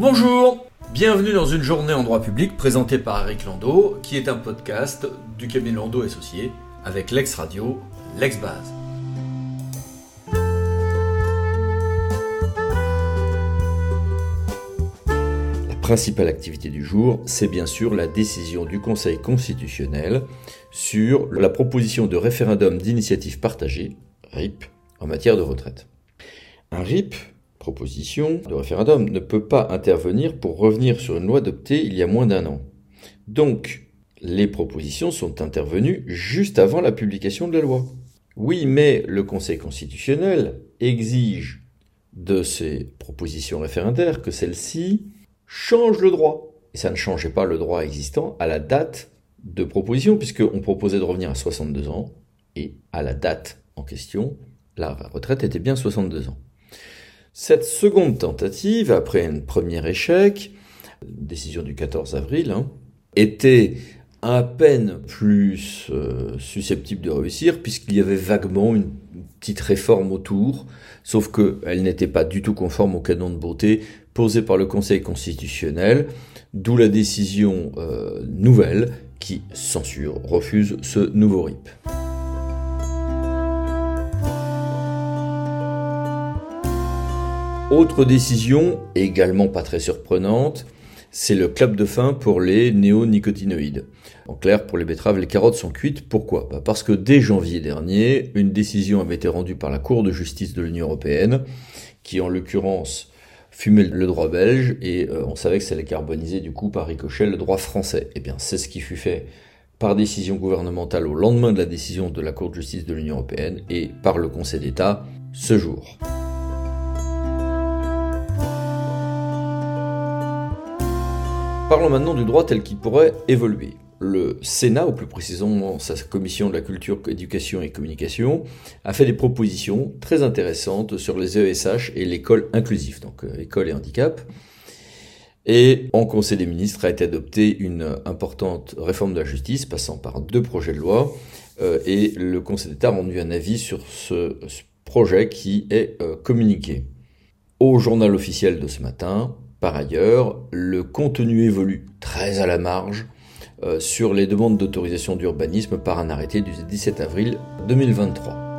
Bonjour Bienvenue dans une journée en droit public présentée par Eric Landau, qui est un podcast du cabinet Landau Associé avec l'ex-radio, l'ex-base. La principale activité du jour, c'est bien sûr la décision du Conseil constitutionnel sur la proposition de référendum d'initiative partagée, RIP, en matière de retraite. Un RIP, proposition de référendum ne peut pas intervenir pour revenir sur une loi adoptée il y a moins d'un an. Donc, les propositions sont intervenues juste avant la publication de la loi. Oui, mais le Conseil constitutionnel exige de ces propositions référendaires que celles-ci changent le droit. Et ça ne changeait pas le droit existant à la date de proposition, puisqu'on proposait de revenir à 62 ans, et à la date en question, la retraite était bien 62 ans. Cette seconde tentative, après un premier échec, décision du 14 avril, hein, était à peine plus euh, susceptible de réussir, puisqu'il y avait vaguement une petite réforme autour, sauf qu'elle n'était pas du tout conforme au canon de beauté posé par le Conseil constitutionnel, d'où la décision euh, nouvelle qui censure, refuse ce nouveau RIP. Autre décision, également pas très surprenante, c'est le clap de fin pour les néonicotinoïdes. En clair, pour les betteraves, les carottes sont cuites. Pourquoi? Bah, Parce que dès janvier dernier, une décision avait été rendue par la Cour de justice de l'Union européenne, qui en l'occurrence fumait le droit belge, et euh, on savait que ça allait carboniser du coup par ricochet le droit français. Eh bien, c'est ce qui fut fait par décision gouvernementale au lendemain de la décision de la Cour de justice de l'Union européenne et par le Conseil d'État ce jour. Parlons maintenant du droit tel qu'il pourrait évoluer. Le Sénat, ou plus précisément sa commission de la culture, éducation et communication, a fait des propositions très intéressantes sur les ESH et l'école inclusive, donc euh, école et handicap. Et en Conseil des ministres a été adoptée une importante réforme de la justice, passant par deux projets de loi, euh, et le Conseil d'État a rendu un avis sur ce, projet qui est euh, communiqué au journal officiel de ce matin, par ailleurs, le contenu évolue très à la marge euh, sur les demandes d'autorisation d'urbanisme par un arrêté du 17 avril 2023.